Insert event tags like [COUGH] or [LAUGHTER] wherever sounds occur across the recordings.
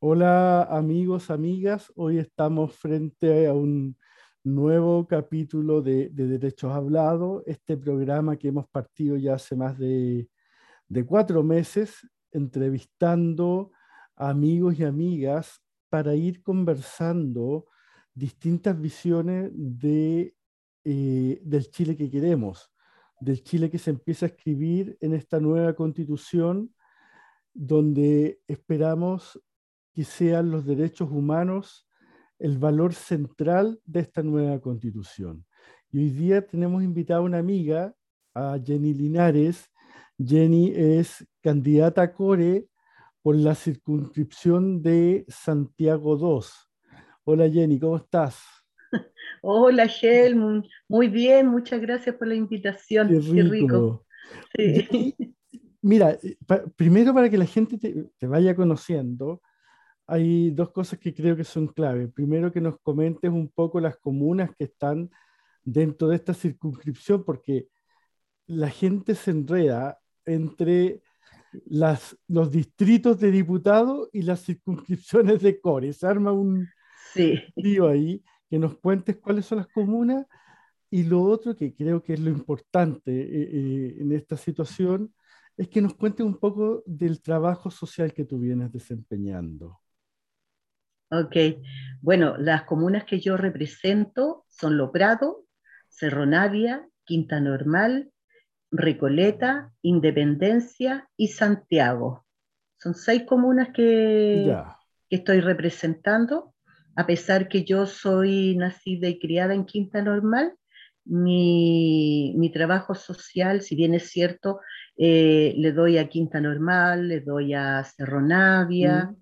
Hola amigos, amigas. Hoy estamos frente a un nuevo capítulo de, Derechos Hablados, este programa que hemos partido ya hace más de, cuatro meses, entrevistando amigos y amigas para ir conversando distintas visiones de, eh, del Chile que queremos, del Chile que se empieza a escribir en esta nueva constitución donde esperamos que sean los derechos humanos el valor central de esta nueva constitución. Y hoy día tenemos invitada a una amiga, a Jenny Linares. Jenny es candidata a Core por la circunscripción de Santiago II. Hola Jenny, ¿cómo estás? Hola Helmut, muy bien, muchas gracias por la invitación. Qué rico. mira, eh, primero para que la gente te, vaya conociendo, hay dos cosas que creo que son clave. Primero que nos comentes un poco las comunas que están dentro de esta circunscripción, porque la gente se enreda entre las, los distritos de diputados y las circunscripciones de core. Se arma un sí. lío ahí, que nos cuentes cuáles son las comunas. Y lo otro que creo que es lo importante eh, eh, en esta situación es que nos cuentes un poco del trabajo social que tú vienes desempeñando. Ok, bueno, las comunas que yo represento son Loprado, Cerro Navia, Quinta Normal, Recoleta, Independencia y Santiago. Son seis comunas que, que estoy representando, a pesar que yo soy nacida y criada en Quinta Normal, mi, mi, trabajo social, si bien es cierto, eh, le doy a Quinta Normal, le doy a Cerro Navia, mm.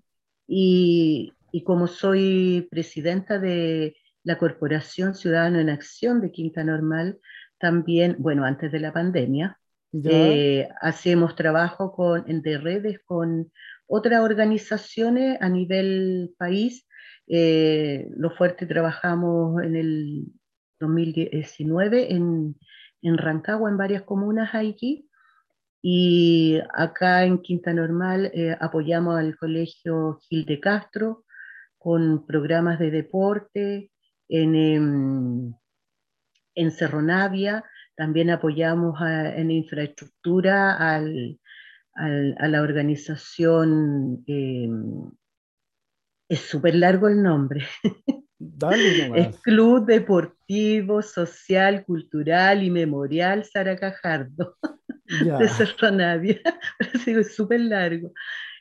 y, y, como soy presidenta de la Corporación Ciudadano en Acción de Quinta Normal, también, bueno, antes de la pandemia, eh, hacemos trabajo con, de redes con otras organizaciones a nivel país. Eh, lo fuerte trabajamos en el 2019 en, en Rancagua, en varias comunas allí. Y acá en Quinta Normal eh, apoyamos al Colegio Gil de Castro con programas de deporte. En, em, en Cerro Navia también apoyamos en infraestructura al, a la organización, em, es súper largo el nombre, [LAUGHS] Es Club Deportivo, Social, Cultural y Memorial Sara Cajardo, [LAUGHS] de Cerro Navia. [LAUGHS] es súper largo.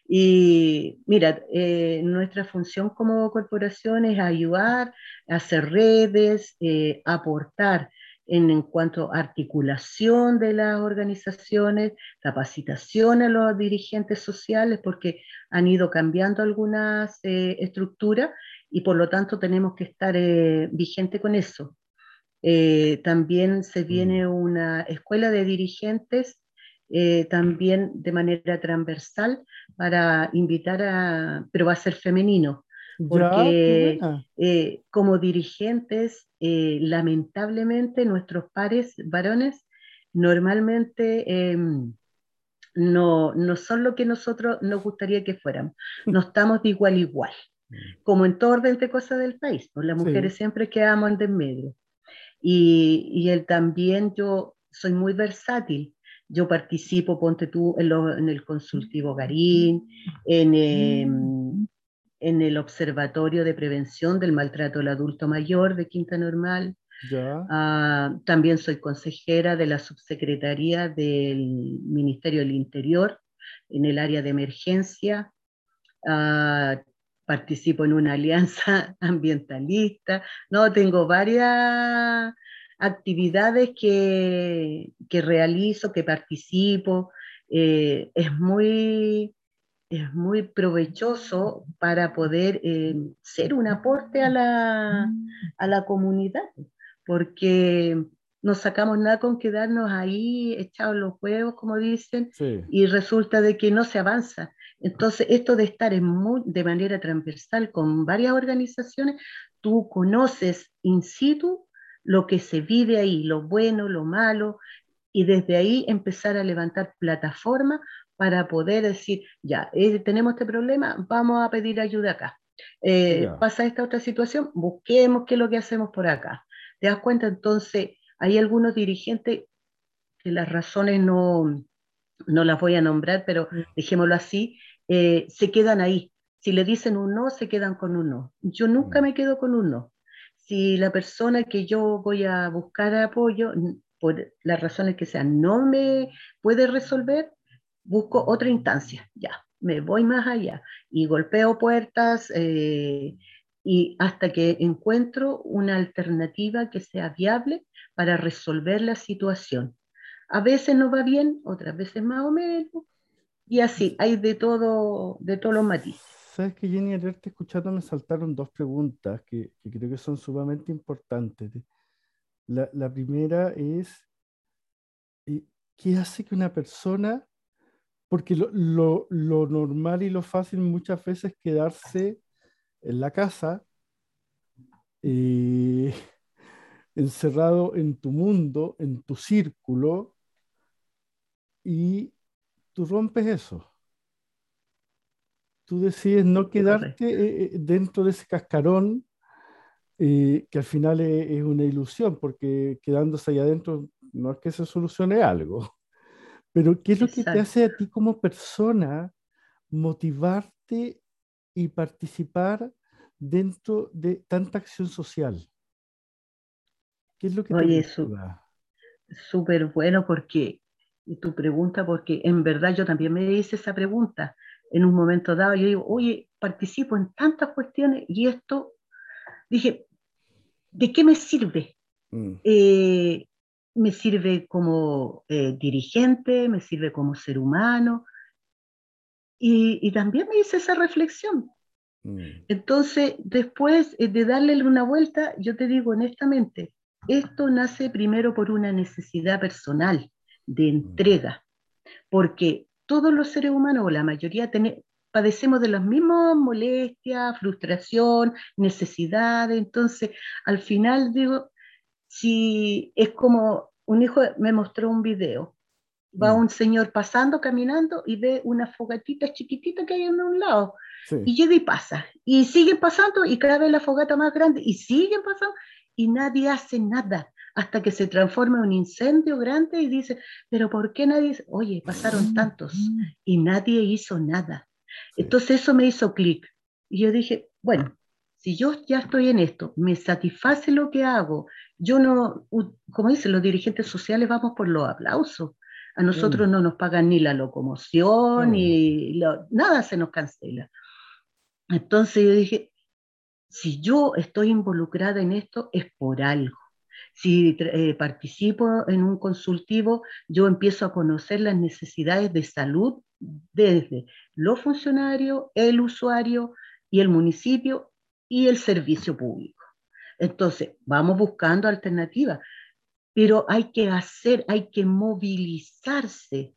Y mira, eh, nuestra función como corporación es ayudar, hacer redes, eh, aportar en, en, cuanto a articulación de las organizaciones, capacitación a los dirigentes sociales, porque han ido cambiando algunas eh, estructuras y por lo tanto tenemos que estar vigente con eso. También se mm. viene una escuela de dirigentes, eh, también de manera transversal, para invitar a, pero va a ser femenino, porque como dirigentes, lamentablemente nuestros pares varones normalmente em, no, no son lo que nosotros nos gustaría que fueran, no estamos de igual a igual. Como en todo orden de cosas del país, pues las mujeres siempre quedamos en medio. Y, y él también, yo soy muy versátil. Yo participo, ponte tú, en, en el consultivo Garín, en, em, en, el Observatorio de Prevención del Maltrato al Adulto Mayor de Quinta Normal. Ah, también soy consejera de la subsecretaría del Ministerio del Interior en el área de emergencia. Uh, participo en una alianza [LAUGHS] ambientalista, no, tengo varias actividades que, que realizo, que participo, eh, es, muy, es muy provechoso para poder eh, ser un aporte a la, a la comunidad, porque no sacamos nada con quedarnos ahí echados los huevos, como dicen, y resulta de que no se avanza. Entonces, esto de estar de manera transversal con varias organizaciones, tú conoces in situ lo que se vive ahí, lo bueno, lo malo, y desde ahí empezar a levantar plataformas para poder decir, ya, eh, tenemos este problema, vamos a pedir ayuda acá. Eh, pasa esta otra situación, busquemos qué es lo que hacemos por acá. ¿Te das cuenta? Entonces, hay algunos dirigentes que las razones no, no las voy a nombrar, pero mm. dejémoslo así, eh, se quedan ahí. Si le dicen un no, se quedan con un no. Yo nunca mm. me quedo con un no. Si la persona que yo voy a buscar apoyo, por las razones que sean, no me puede resolver, busco otra instancia, ya, me voy más allá y golpeo puertas eh, y hasta que encuentro una alternativa que sea viable para resolver la situación. A veces no va bien, otras veces más o menos, y así, hay de todo, de todos los matices. Sabes que Jenny, al verte escuchando me saltaron dos preguntas que, creo que son sumamente importantes. La, primera es, eh, ¿qué hace que una persona, porque lo, normal y lo fácil muchas veces es quedarse en la casa, eh, [LAUGHS] encerrado en tu mundo, en tu círculo, y tú rompes eso. Tú decides no quedarte eh, eh, dentro de ese cascarón que al final es, una ilusión, porque quedándose ahí adentro no es que se solucione algo. [LAUGHS] Pero ¿qué es lo que te hace a ti como persona motivarte y participar dentro de tanta acción social? ¿Qué es lo que te Oye, súper bueno porque tu pregunta, porque en verdad yo también me hice esa pregunta en un momento dado. Yo digo, oye, participo en tantas cuestiones y esto, dije, ¿de qué me sirve? Mm. Eh, me sirve como eh, dirigente, me sirve como ser humano. Y, también me hice esa reflexión. Mm. Entonces, después eh, de darle una vuelta, yo te digo honestamente, esto nace primero por una necesidad personal de mm. entrega, porque todos los seres humanos, o la mayoría, padecemos de las mismas molestias, frustración, necesidades. Entonces, al final digo, si es como un hijo me mostró un video, va mm. un señor pasando, caminando y ve una fogatita chiquitita que hay en un lado. Y llega y pasa. Y siguen pasando y cada vez la fogata más grande y siguen pasando y nadie hace nada hasta que se transforma en un incendio grande y dice, pero ¿por qué nadie? Oye, pasaron tantos y nadie hizo nada. Entonces eso me hizo clic. Y yo dije, bueno, si yo ya estoy en esto, me satisface lo que hago, yo no, como dicen los dirigentes sociales, vamos por los aplausos. A nosotros no nos pagan ni la locomoción, ni nada se nos cancela. Entonces yo dije, si yo estoy involucrada en esto es por algo. Si eh, participo en un consultivo, yo empiezo a conocer las necesidades de salud desde los funcionarios, el usuario y el municipio y el servicio público. Entonces, vamos buscando alternativas, pero hay que hacer, hay que movilizarse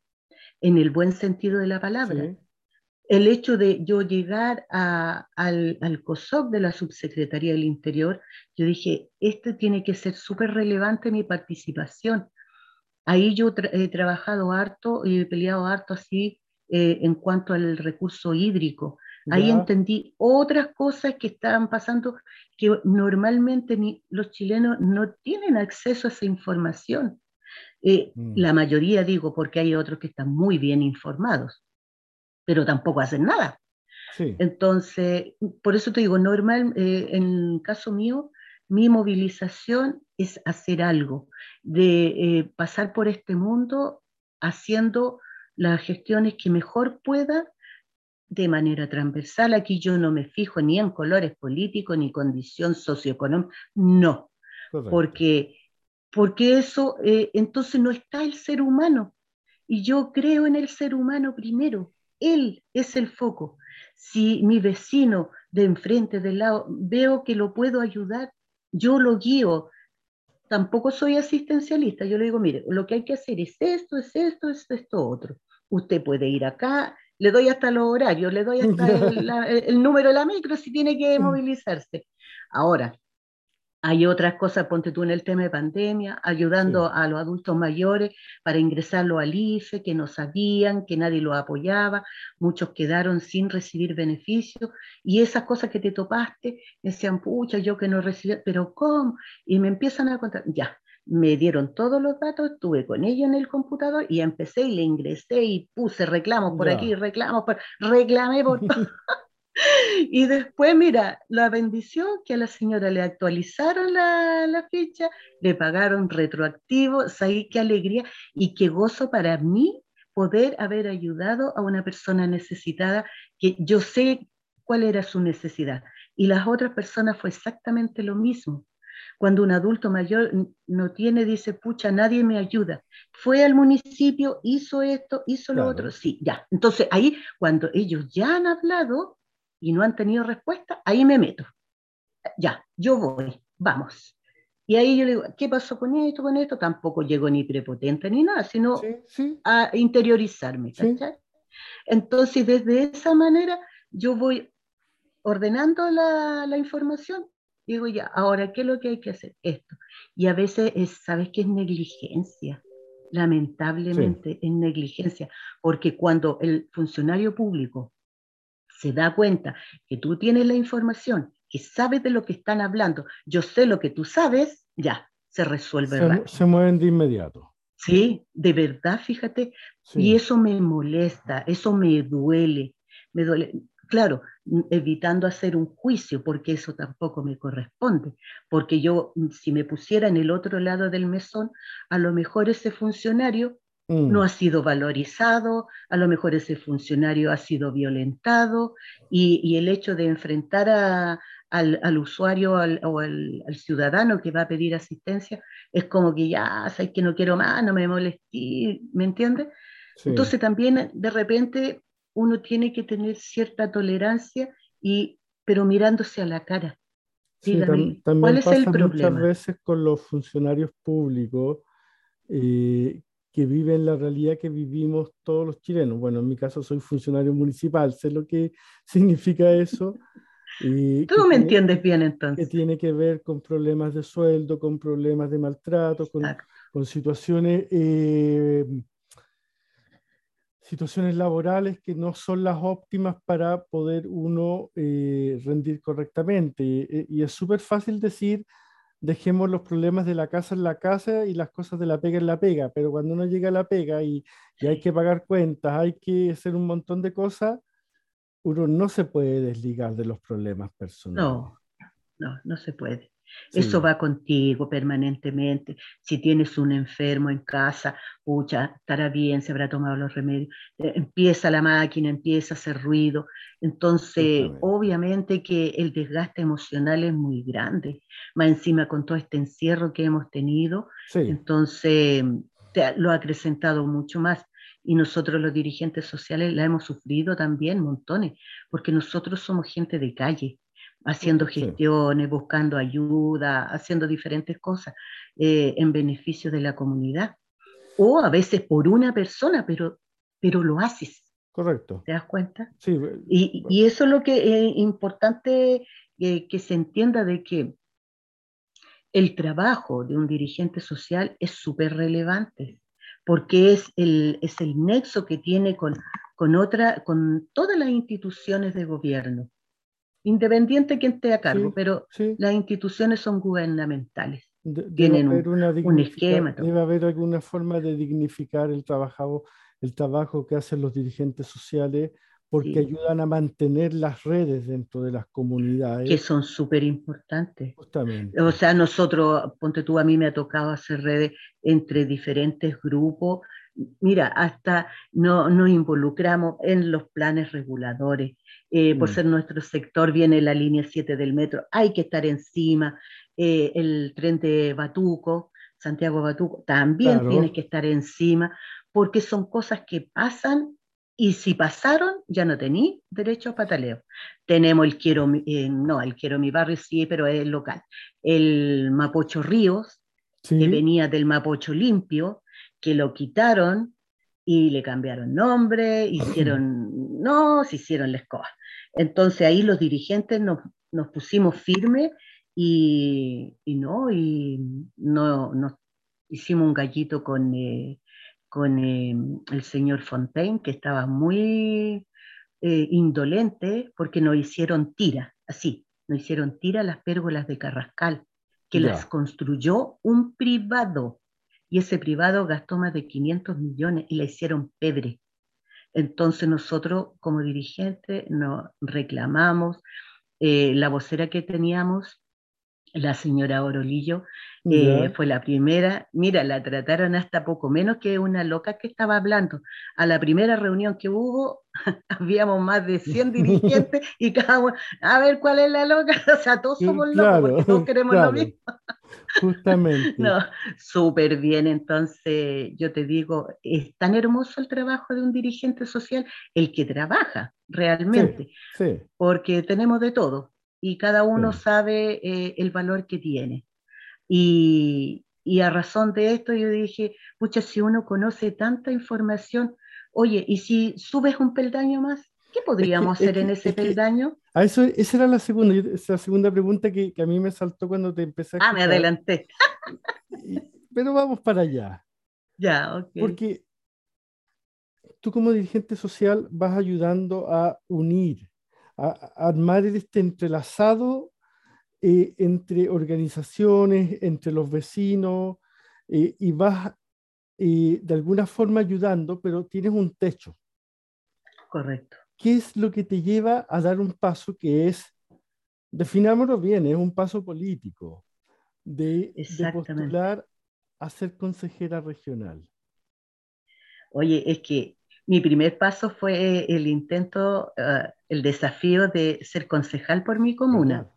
en el buen sentido de la palabra el hecho de yo llegar al, al, COSOC de la Subsecretaría del Interior, yo dije, este tiene que ser súper relevante mi participación. Ahí yo he trabajado harto y he peleado harto así eh, en cuanto al recurso hídrico. Ahí entendí otras cosas que estaban pasando que normalmente ni, los chilenos no tienen acceso a esa información. Eh, mm. La mayoría digo porque hay otros que están muy bien informados pero tampoco hacen nada. Entonces, por eso te digo, normal, eh, en el caso mío, mi movilización es hacer algo, de eh, pasar por este mundo haciendo las gestiones que mejor pueda de manera transversal. Aquí yo no me fijo ni en colores políticos ni condición socioeconómica, no, porque, porque eso, eh, entonces no está el ser humano. Y yo creo en el ser humano primero. Él es el foco. Si mi vecino de enfrente, del lado, veo que lo puedo ayudar, yo lo guío. Tampoco soy asistencialista. Yo le digo, mire, lo que hay que hacer es esto, es esto, es esto, otro. Usted puede ir acá, le doy hasta los horarios, le doy hasta [LAUGHS] el, número de la micro si tiene que movilizarse. Ahora, Hay otras cosas, ponte tú en el tema de pandemia, ayudando a los adultos mayores para ingresarlo al IFE, que no sabían, que nadie los apoyaba, muchos quedaron sin recibir beneficios, y esas cosas que te topaste, decían, pucha, yo que no recibí, pero ¿cómo? Y me empiezan a contar, ya, me dieron todos los datos, estuve con ellos en el computador y empecé y le ingresé y puse reclamos por aquí, reclamos por, reclamé por [LAUGHS] todo. [LAUGHS] y después, mira, la bendición que a la señora le actualizaron la, la ficha, le pagaron retroactivo, sabí qué alegría y qué gozo para mí poder haber ayudado a una persona necesitada que yo sé cuál era su necesidad. Y las otras personas fue exactamente lo mismo. Cuando un adulto mayor no tiene, dice, pucha, nadie me ayuda. Fue al municipio, hizo esto, hizo lo otro. Sí, ya. Entonces ahí, cuando ellos ya han hablado y no han tenido respuesta, ahí me meto. Ya, yo voy, vamos. Y ahí yo le digo, ¿qué pasó con esto, con esto? Tampoco llego ni prepotente ni nada, sino a interiorizarme. Entonces, desde esa manera, yo voy ordenando la, la información Digo, ya, ahora, ¿qué es lo que hay que hacer? Esto. Y a veces, es, ¿sabes qué es negligencia? Lamentablemente es negligencia, porque cuando el funcionario público se da cuenta que tú tienes la información, que sabes de lo que están hablando, yo sé lo que tú sabes, ya, se resuelve. Se, se mueven de inmediato. Sí, de verdad, fíjate. Y eso me molesta, eso me duele. Me duele claro, evitando hacer un juicio, porque eso tampoco me corresponde, porque yo, mm, si me pusiera en el otro lado del mesón, a lo mejor ese funcionario mm. no ha sido valorizado, a lo mejor ese funcionario ha sido violentado, y, el hecho de enfrentar al, usuario o al, ciudadano que va a pedir asistencia es como que ya, sabes que no quiero más, no me molesté, ¿me entiendes? Entonces también de repente uno tiene que tener cierta tolerancia, y, pero mirándose a la cara. también ¿cuál es el problema? Muchas veces con los funcionarios públicos eh, que viven la realidad que vivimos todos los chilenos. Bueno, en mi caso soy funcionario municipal, sé lo que [LAUGHS] significa eso. Y Tú me entiendes bien entonces. Que tiene que ver con problemas de sueldo, con problemas de maltrato, con, con situaciones eh, situaciones laborales que no son las óptimas para poder uno eh, rendir correctamente. Eh, y es súper fácil decir, dejemos los problemas de la casa en la casa y las cosas de la pega en la pega, pero cuando uno llega a la pega y, y hay que pagar cuentas, hay que hacer un montón de cosas, uno no se puede desligar de los problemas personales. No, no, no se puede. Eso va contigo permanentemente. Si tienes un enfermo en casa, pucha, estará bien, se habrá tomado los remedios. Eh, empieza la máquina, empieza a hacer ruido. Entonces, obviamente que el desgaste emocional es muy grande. Más encima con todo este encierro que hemos tenido, entonces lo ha acrecentado mucho más. Y nosotros los dirigentes sociales la hemos sufrido también montones, porque nosotros somos gente de calle haciendo gestiones, buscando ayuda, haciendo diferentes cosas eh, en beneficio de la comunidad. O a veces por una persona, pero, pero lo haces. Correcto. ¿Te das cuenta? Sí. Y, y eso es lo que es importante eh, que se entienda de que el trabajo de un dirigente social es súper relevante, porque es el, es el nexo que tiene con, con, otra, con todas las instituciones de gobierno independiente quien esté a cargo, pero las instituciones son gubernamentales. Tienen un, esquema. Debe haber alguna forma de dignificar el trabajo, el trabajo que hacen los dirigentes sociales porque ayudan a mantener las redes dentro de las comunidades. Que son súper importantes. Justamente. O sea, nosotros, ponte tú, a mí me ha tocado hacer redes entre diferentes grupos. Mira, hasta no, nos involucramos en los planes reguladores, eh, por mm. ser nuestro sector, viene la línea 7 del metro, hay que estar encima, eh, el tren de Batuco, Santiago Batuco, también tiene que estar encima, porque son cosas que pasan y si pasaron, ya no tení derecho a pataleo. Tenemos el Quiero, eh, no, el Quiero mi barrio sí, pero es local. El Mapocho Ríos, que venía del Mapocho Limpio, que lo quitaron y le cambiaron nombre, [CLEARS THROAT] hicieron, no, se hicieron la escoba. Entonces ahí los dirigentes nos, pusimos firmes Y, no, y no, hicimos un gallito con, eh, con eh, el señor Fontaine, que estaba muy eh, indolente porque nos hicieron tira, así, nos hicieron tira las pérgolas de Carrascal, que las construyó un privado. Y ese privado gastó más de 500 millones y la hicieron pebre. Entonces nosotros como dirigentes nos reclamamos, eh, la vocera que teníamos la señora Orolillo eh, fue la primera, mira, la trataron hasta poco menos que una loca que estaba hablando. A la primera reunión que hubo, [LAUGHS] habíamos más de 100 [LAUGHS] dirigentes y cada uno, a ver cuál es la loca, [LAUGHS] o sea, todos somos locos porque todos queremos lo mismo. Justamente. no, súper bien. Entonces, yo te digo, es tan hermoso el trabajo de un dirigente social, el que trabaja realmente, porque tenemos de todo y cada uno sabe eh, el valor que tiene. Y, y, a razón de esto yo dije, pucha, si uno conoce tanta información, oye, ¿y si subes un peldaño más? ¿Qué podríamos hacer en ese peldaño? a eso, esa era la segunda, esa segunda pregunta que, que, a mí me saltó cuando te empecé a... Ah, me adelanté. pero vamos para allá. Ya, ok. Porque tú como dirigente social vas ayudando a unir a, armar este entrelazado eh, entre organizaciones, entre los vecinos, eh, y vas eh, de alguna forma ayudando, pero tienes un techo. Correcto. ¿Qué es lo que te lleva a dar un paso que es, definámoslo bien, es un paso político, de, de postular a ser consejera regional? Oye, es que mi primer paso fue el intento, uh, el desafío de ser concejal por mi comuna.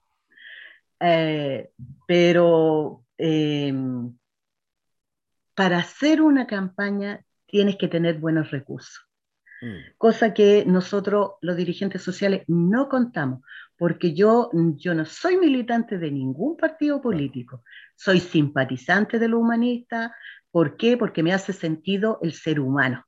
Eh, pero eh, para hacer una campaña tienes que tener buenos recursos, mm. cosa que nosotros los dirigentes sociales no contamos, porque yo, yo no soy militante de ningún partido político, soy simpatizante de lo humanista, ¿por qué? Porque me hace sentido el ser humano.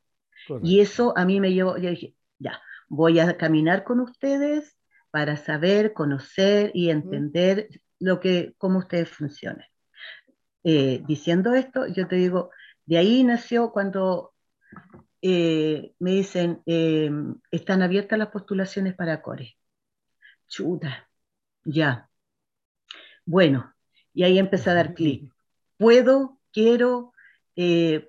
Y eso a mí me llevó, yo dije, ya, voy a caminar con ustedes para saber, conocer y entender lo que, cómo ustedes funcionan. Eh, diciendo esto, yo te digo, de ahí nació cuando eh, me dicen, eh, están abiertas las postulaciones para CORE. Chuta, ya. Bueno, y ahí empecé a dar [LAUGHS] clic. Puedo, quiero,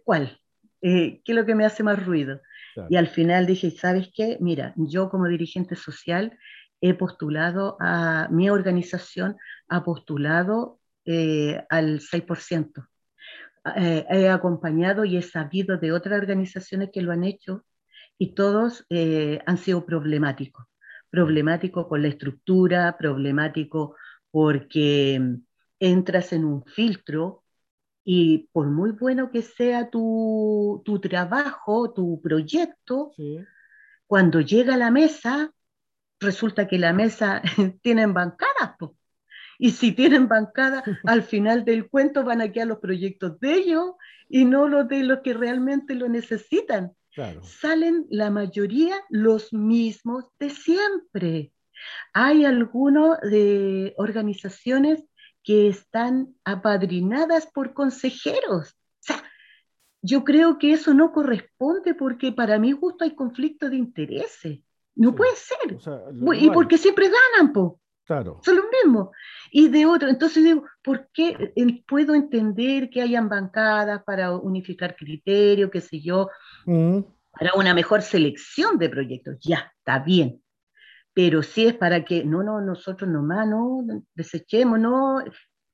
¿cuál? Eh, ¿qué es lo que me hace más ruido? Y al final dije, ¿sabes qué? Mira, yo como dirigente social he postulado a, mi organización ha postulado eh, al 6%. Eh, he acompañado y he sabido de otras organizaciones que lo han hecho y todos han sido problemáticos. Problemático con la estructura, problemático porque entras en un filtro y por muy bueno que sea tu, tu trabajo, tu proyecto, cuando llega a la mesa, resulta que la mesa [LAUGHS] tienen bancadas. Y si tienen bancada, [LAUGHS] al final del cuento van a quedar los proyectos de ellos y no los de los que realmente lo necesitan. Salen la mayoría los mismos de siempre. Hay algunas de organizaciones que están apadrinadas por consejeros. O sea, yo creo que eso no corresponde porque para mi gusto hay conflicto de intereses. No puede ser. y porque siempre ganan, po. Claro. Son los mismos. Y de otro, entonces digo, ¿por qué puedo entender que hayan bancadas para unificar criterios, qué sé yo, mm. para una mejor selección de proyectos? Ya, está bien pero si es para que, no, no, nosotros nomás, no, desechemos, no,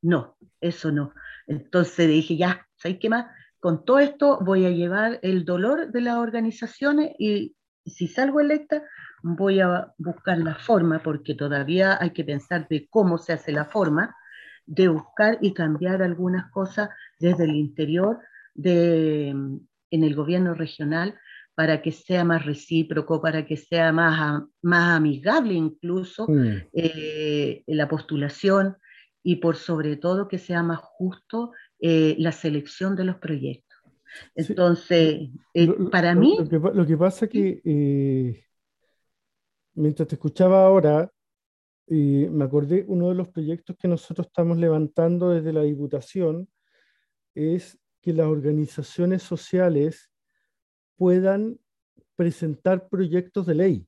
no, eso no. Entonces dije, ya, ¿sabes qué más? Con todo esto voy a llevar el dolor de las organizaciones y si salgo electa, voy a buscar la forma, porque todavía hay que pensar de cómo se hace la forma, de buscar y cambiar algunas cosas desde el interior de, en el gobierno regional para que sea más recíproco, para que sea más, más amigable incluso mm. eh, la postulación y por sobre todo que sea más justo eh, la selección de los proyectos. Entonces, eh, para mí... Lo que, lo que, pasa es que mientras te escuchaba ahora, me acordé, uno de los proyectos que nosotros estamos levantando desde la Diputación es que las organizaciones sociales puedan presentar proyectos de ley,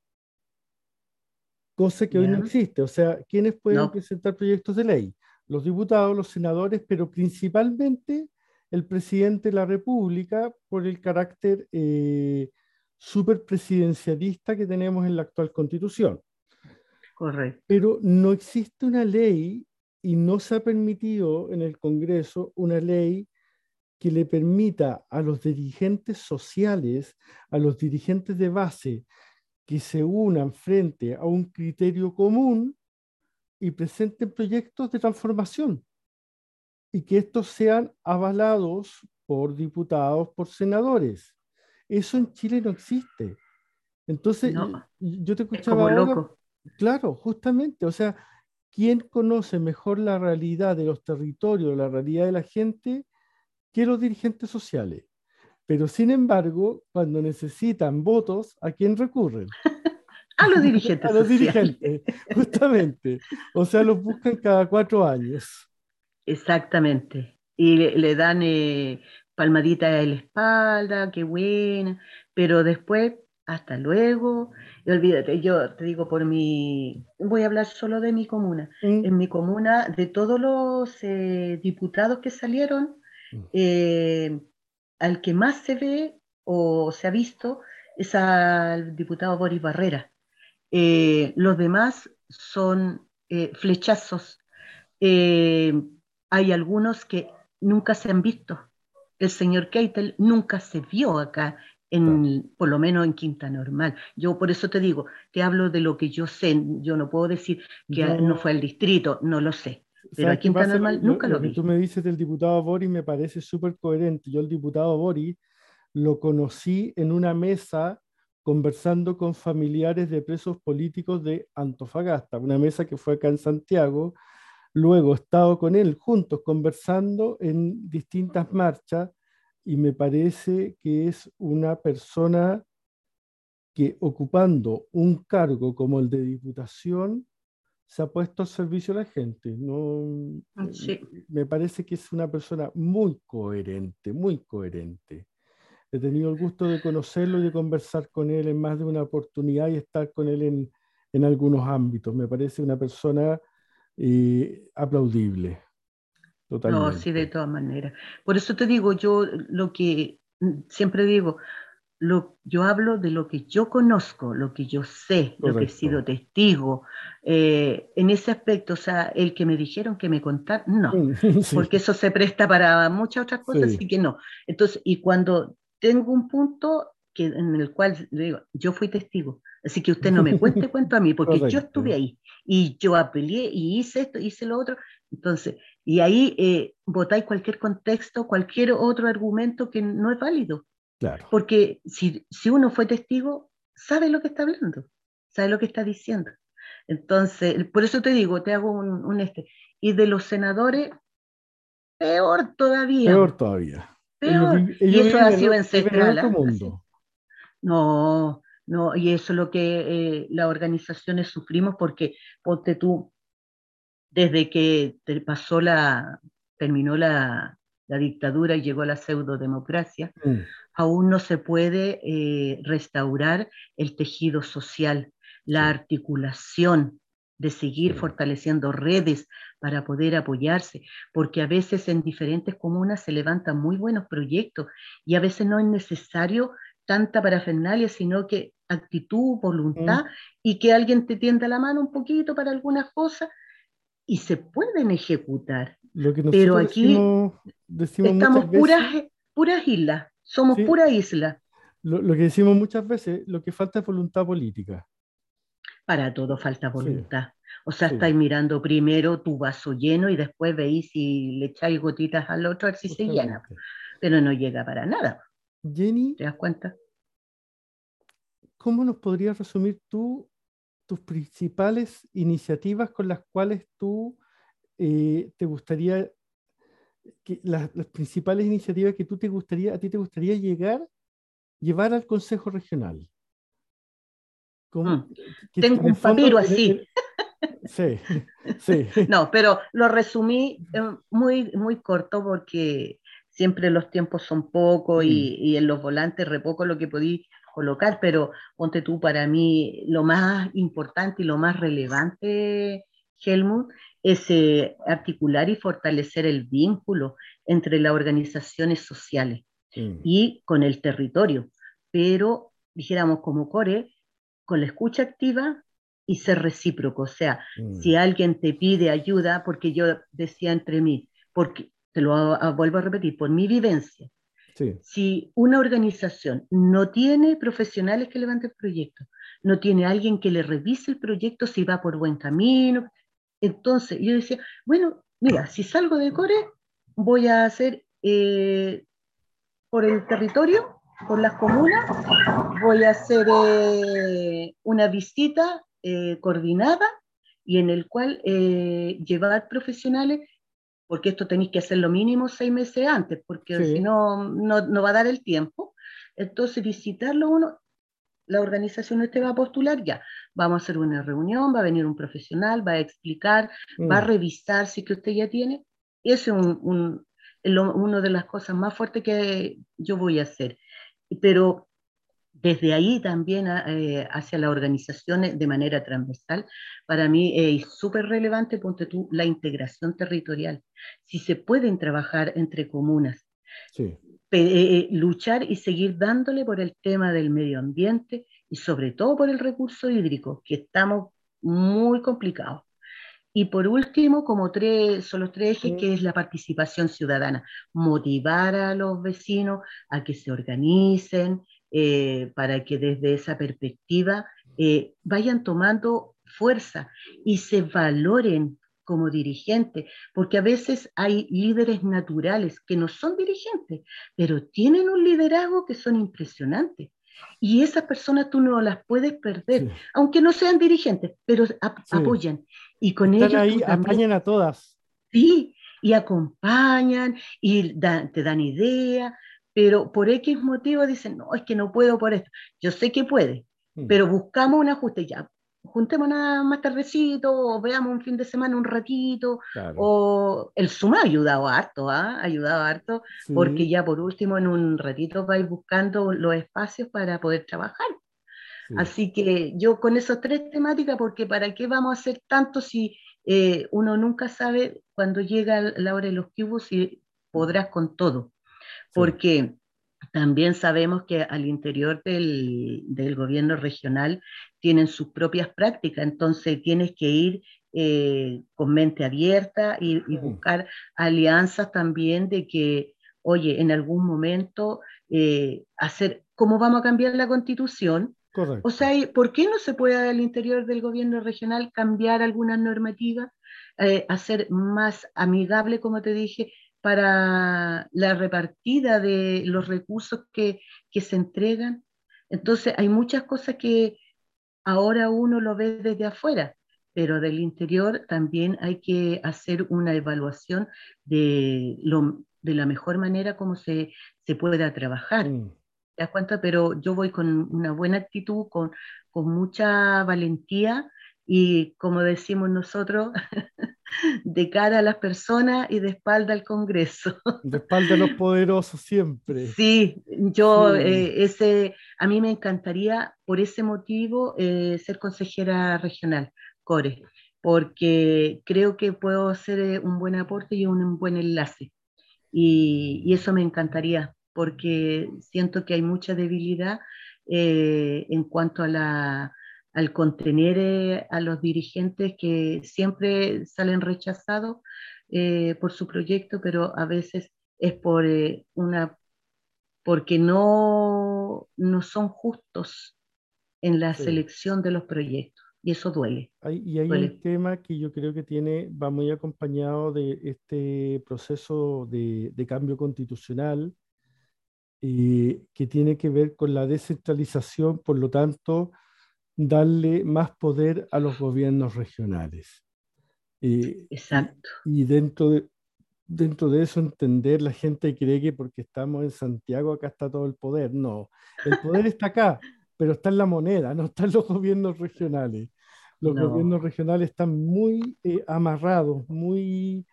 cosa que hoy no existe. O sea, ¿quiénes pueden presentar proyectos de ley? Los diputados, los senadores, pero principalmente el presidente de la República por el carácter eh, superpresidencialista que tenemos en la actual constitución. Correcto. Pero no existe una ley y no se ha permitido en el Congreso una ley que le permita a los dirigentes sociales, a los dirigentes de base, que se unan frente a un criterio común y presenten proyectos de transformación y que estos sean avalados por diputados, por senadores. Eso en Chile no existe. Entonces, yo te escuchaba ahora, claro, justamente, o sea, ¿quién conoce mejor la realidad de los territorios, la realidad de la gente, que los dirigentes sociales? Pero sin embargo, cuando necesitan votos, ¿a quién recurren? [LAUGHS] a los dirigentes. [LAUGHS] a los dirigentes, justamente. O sea, los buscan cada cuatro años. Exactamente. Y le, dan eh, palmadita en la espalda, qué buena, pero después, hasta luego. Y olvídate, yo te digo por mi, voy a hablar solo de mi comuna. Mm. En mi comuna, de todos los eh, diputados que salieron. Eh, al que más se ve o se ha visto es al diputado Boris Barrera. los demás son flechazos hay algunos que nunca se han visto. El señor Keitel nunca se vio acá, en, por lo menos en Quinta Normal. Yo por eso te digo, te hablo de lo que yo sé. Yo no puedo decir que no, fue al distrito, no lo sé. Pero a Quinta Normal nunca lo, lo vi. Que tú me dices del diputado Boris me parece súper coherente. Yo el diputado Boris lo conocí en una mesa conversando con familiares de presos políticos de Antofagasta, una mesa que fue acá en Santiago, Luego he estado con él juntos conversando en distintas marchas y me parece que es una persona que ocupando un cargo como el de diputación se ha puesto al servicio de la gente. No, ah, Me parece que es una persona muy coherente, muy coherente. He tenido el gusto de conocerlo y de conversar con él en más de una oportunidad y estar con él en, en algunos ámbitos. Me parece una persona y aplaudible. Totalmente. No, sí, de todas maneras. Por eso te digo, yo lo que siempre digo, lo, yo hablo de lo que yo conozco, lo que yo sé, lo que he sido testigo. Eh, en ese aspecto, o sea, el que me dijeron que me contaron, no, [LAUGHS] porque eso se presta para muchas otras cosas, así que no. Entonces, y cuando tengo un punto que, en el cual digo, yo fui testigo, así que usted no me cuente [LAUGHS] cuento a mí, porque yo estuve ahí y yo apelé y hice esto, hice lo otro. Entonces, y ahí eh, votáis cualquier contexto, cualquier otro argumento que no es válido. Claro. Porque si, si uno fue testigo, sabe lo que está hablando, sabe lo que está diciendo. Entonces, por eso te digo, te hago un, este. Y de los senadores, peor todavía. Peor todavía. Peor. y eso ha sido ancestral. No, no, y eso es lo que eh, las organizaciones sufrimos porque, ponte tú, desde que pasó la, terminó la, dictadura y llegó la pseudodemocracia, mm. aún no se puede eh, restaurar el tejido social, la articulación de seguir fortaleciendo redes para poder apoyarse, porque a veces en diferentes comunas se levantan muy buenos proyectos y a veces no es necesario tanta parafernalia, sino que actitud, voluntad y que alguien te tienda la mano un poquito para algunas cosas y se pueden ejecutar. Pero aquí estamos puras, puras islas, somos pura isla. Lo, que decimos muchas veces, lo que falta es voluntad política. Para todo falta voluntad. O sea, estáis mirando primero tu vaso lleno y después veis si le echáis gotitas al otro a ver si se llena. Pero no llega para nada. Jenny. ¿Te das cuenta? ¿Cómo nos podrías resumir tú tus principales iniciativas con las cuales tú eh, te gustaría, que, las, principales iniciativas que tú te gustaría, a ti te gustaría llegar, llevar al Consejo Regional? Mm. Tengo un papiro así. Sí, [LAUGHS] sí. No, pero lo resumí eh, muy, muy corto porque siempre los tiempos son pocos y, y, en los volantes re poco lo que podí colocar, pero ponte tú, para mí lo más importante y lo más relevante, Helmut, es eh, articular y fortalecer el vínculo entre las organizaciones sociales mm. y con el territorio, pero dijéramos como core, con la escucha activa y ser recíproco, o sea, mm. si alguien te pide ayuda, porque yo decía entre mí, porque te lo vuelvo a repetir, por mi vivencia, si una organización no tiene profesionales que levanten el proyecto, no tiene alguien que le revise el proyecto si va por buen camino, entonces yo decía, bueno, mira, si salgo de Core, voy a hacer eh, por el territorio, por las comunas, voy a hacer eh, una visita eh, coordinada y en el cual llevar profesionales porque esto tenéis que hacer lo mínimo seis meses antes, porque si no, no, va a dar el tiempo. Entonces, visitarlo uno, la organización este va a postular, ya, vamos a hacer una reunión, va a venir un profesional, va a explicar, va a mm. revisar si que usted ya tiene. Eso es un, una de las cosas más fuertes que yo voy a hacer. Pero desde ahí también eh, hacia las organizaciones de manera transversal, para mí es súper relevante, ponte tú, la integración territorial. Si se pueden trabajar entre comunas, eh, eh, luchar y seguir dándole por el tema del medio ambiente y sobre todo por el recurso hídrico, que estamos muy complicados. Y por último, como tres, son los tres ejes, que es la participación ciudadana, motivar a los vecinos a que se organicen, eh, para que desde esa perspectiva eh, vayan tomando fuerza y se valoren como dirigentes, porque a veces hay líderes naturales que no son dirigentes, pero tienen un liderazgo que son impresionantes. Y esas personas tú no las puedes perder, aunque no sean dirigentes, pero apoyan. Y con ellos... ahí, acompañan a todas. Sí, y acompañan y te dan ideas pero por X motivo dicen, no, es que no puedo por esto. Yo sé que puede, mm. pero buscamos un ajuste ya. Juntemos nada más tardecito, o veamos un fin de semana un ratito, o el Suma ha ayudado harto, ¿ah? ha ayudado harto, porque ya por último en un ratito vais buscando los espacios para poder trabajar. Así que yo con esas tres temáticas, porque ¿para qué vamos a hacer tanto si eh, uno nunca sabe cuando llega la hora de los cubos si podrás con todo? porque también sabemos que al interior del, gobierno regional tienen sus propias prácticas, entonces tienes que ir eh, con mente abierta y, buscar alianzas también de que, oye, en algún momento eh, hacer, ¿cómo vamos a cambiar la constitución? O sea, ¿por qué no se puede al interior del gobierno regional cambiar algunas normativas, eh, hacer más amigable, como te dije, para la repartida de los recursos que, que se entregan. Entonces, hay muchas cosas que ahora uno lo ve desde afuera, pero del interior también hay que hacer una evaluación de, lo, de la mejor manera como se, se pueda trabajar. Mm. ¿Te das cuenta? Pero yo voy con una buena actitud, con, con mucha valentía y como decimos nosotros, [LAUGHS] de cara a las personas y de espalda al Congreso. [LAUGHS] De espalda a los poderosos siempre. Sí, yo, eh, ese, a mí me encantaría por ese motivo eh, ser consejera regional, CORE, porque creo que puedo hacer eh, un buen aporte y un, buen enlace. Y, y, eso me encantaría, porque siento que hay mucha debilidad en cuanto a la al contener eh, a los dirigentes que siempre salen rechazados eh, por su proyecto, pero a veces es por eh, una porque no, no son justos en la selección de los proyectos y eso duele. y hay un tema que yo creo que tiene, va muy acompañado de este proceso de, de cambio constitucional que tiene que ver con la descentralización, por lo tanto, darle más poder a los gobiernos regionales. Exacto. Y, dentro, de, dentro de eso entender, la gente cree que porque estamos en Santiago acá está todo el poder. No, el poder está acá, [LAUGHS] pero está en la moneda, no está en los gobiernos regionales. Los gobiernos regionales están muy eh, amarrados, muy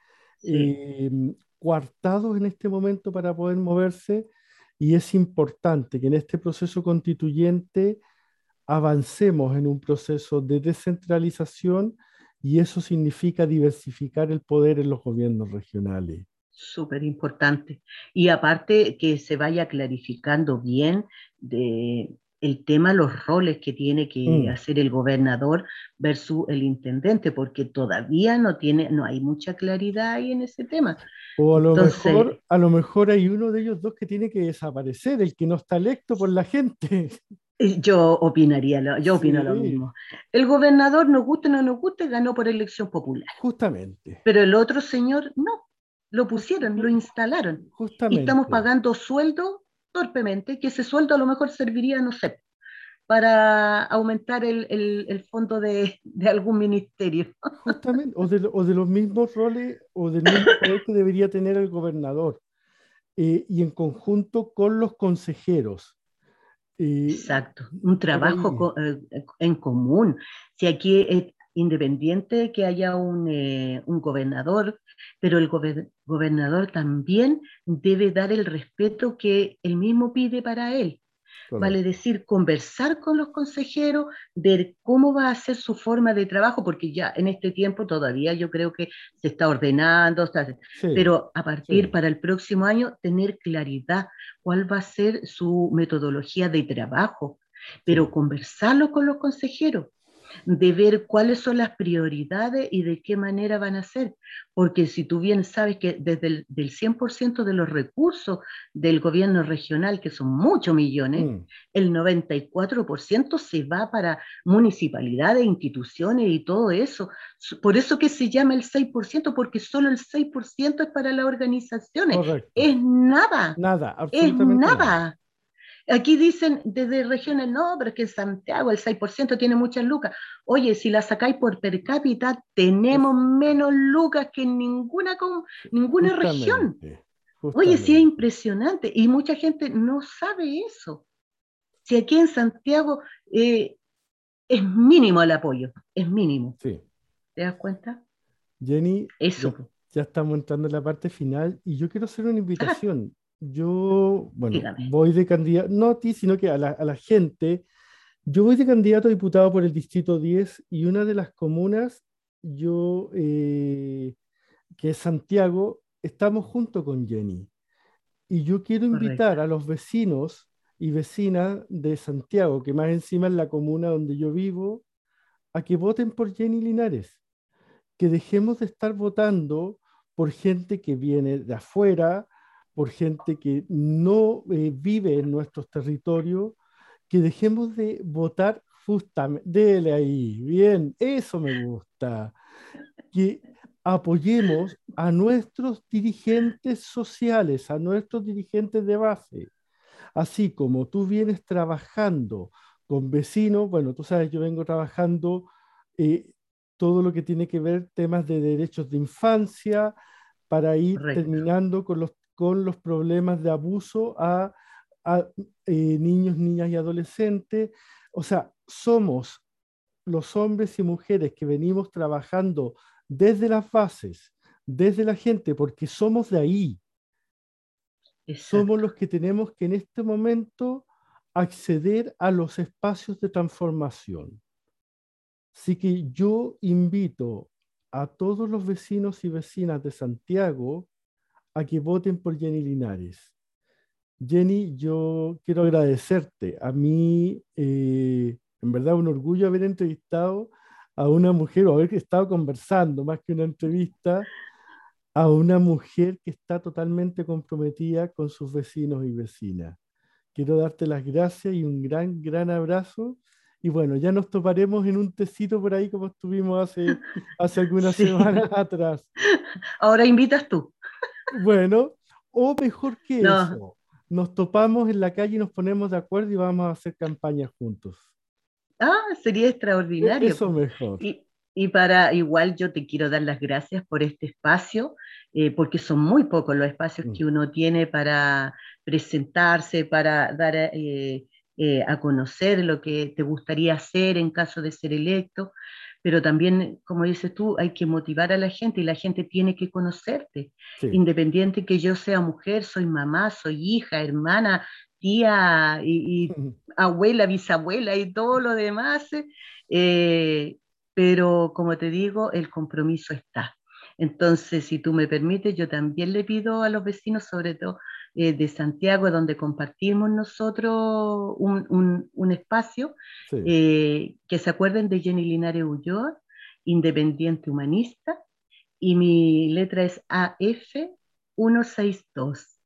em, coartados en este momento para poder moverse y es importante que en este proceso constituyente avancemos en un proceso de descentralización y eso significa diversificar el poder en los gobiernos regionales. Súper importante. Y aparte que se vaya clarificando bien de el tema, los roles que tiene que mm. hacer el gobernador versus el intendente, porque todavía no tiene, no hay mucha claridad ahí en ese tema. O a lo, mejor, a lo mejor hay uno de ellos dos que tiene que desaparecer, el que no está electo por la gente. Yo opinaría, yo opino lo mismo. El gobernador, nos guste o no nos guste, ganó por elección popular. Justamente. Pero el otro señor no, lo pusieron, lo instalaron. Justamente. Y estamos pagando sueldo torpemente, que ese sueldo a lo mejor serviría, no sé, para aumentar el, el, fondo de, de, algún ministerio. Justamente, o de, [LAUGHS] o de, los mismos roles o del mismo poder que debería tener el gobernador. Eh, y en conjunto con los consejeros. Exacto, un trabajo eh, en común. Si aquí es independiente que haya un, eh, un gobernador, pero el gobernador también debe dar el respeto que él mismo pide para él. Vale decir, conversar con los consejeros, ver cómo va a ser su forma de trabajo, porque ya en este tiempo todavía yo creo que se está ordenando, pero a partir para el próximo año tener claridad cuál va a ser su metodología de trabajo, pero conversarlo con los consejeros de ver cuáles son las prioridades y de qué manera van a ser. Porque si tú bien sabes que desde el del 100% de los recursos del gobierno regional, que son muchos millones, mm. el 94% se va para municipalidades, instituciones y todo eso. Por eso que se llama el 6%, porque solo el 6% es para las organizaciones. Es nada. Nada, absolutamente es nada. Aquí dicen desde regiones, no, pero es que en Santiago el 6% tiene muchas lucas. Oye, si la sacáis por per cápita, tenemos menos lucas que en ninguna, ninguna región. Oye, sí es impresionante y mucha gente no sabe eso. Si aquí en Santiago eh, es mínimo el apoyo, es mínimo. Sí. ¿Te das cuenta? Jenny, eso. Ya, ya, estamos entrando en la parte final y yo quiero hacer una invitación. Yo, bueno, voy de candidato, no a ti, sino que a la, a la, gente. Yo voy de candidato a diputado por el Distrito 10 y una de las comunas, yo, eh, que es Santiago, estamos junto con Jenny. Y yo quiero invitar a los vecinos y vecinas de Santiago, que más encima es la comuna donde yo vivo, a que voten por Jenny Linares. Que dejemos de estar votando por gente que viene de afuera, por gente que no eh, vive en nuestros territorios, que dejemos de votar justamente, dele ahí, bien, eso me gusta, que apoyemos a nuestros dirigentes sociales, a nuestros dirigentes de base, así como tú vienes trabajando con vecinos, bueno, tú sabes, yo vengo trabajando eh, todo lo que tiene que ver temas de derechos de infancia, para ir terminando con los con los problemas de abuso a, eh, niños, niñas y adolescentes. O sea, somos los hombres y mujeres que venimos trabajando desde las bases, desde la gente, porque somos de ahí. Somos los que tenemos que en este momento acceder a los espacios de transformación. Así que yo invito a todos los vecinos y vecinas de Santiago a que voten por Jenny Linares. Jenny, yo quiero agradecerte. A mí, eh, en verdad, un orgullo haber entrevistado a una mujer o haber estado conversando más que una entrevista a una mujer que está totalmente comprometida con sus vecinos y vecinas. Quiero darte las gracias y un gran, gran abrazo. Y bueno, ya nos toparemos en un tecito por ahí como estuvimos hace, hace algunas [LAUGHS] semanas atrás. Ahora invitas tú. Bueno, o mejor que eso, nos topamos en la calle y nos ponemos de acuerdo y vamos a hacer campaña juntos. Ah, sería extraordinario. Eso mejor. Y, para igual yo te quiero dar las gracias por este espacio, eh, porque son muy pocos los espacios mm. que uno tiene para presentarse, para dar eh, eh, a conocer lo que te gustaría hacer en caso de ser electo pero también, como dices tú, hay que motivar a la gente y la gente tiene que conocerte. Independiente que yo sea mujer, soy mamá, soy hija, hermana, tía y, [LAUGHS] abuela, bisabuela y todo lo demás. Eh, pero como te digo, el compromiso está. Entonces, si tú me permites, yo también le pido a los vecinos, sobre todo eh, de Santiago, donde compartimos nosotros un, espacio, eh, que se acuerden de Jenny Linares Ulloa, independiente humanista, y mi letra es AF162.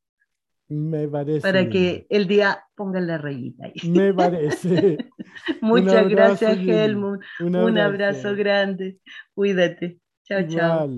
Me parece. Para que el día pongan la rayita ahí. Me parece. [LAUGHS] Muchas gracias, Helmut. Un abrazo. grande. Cuídate. Chao, chao.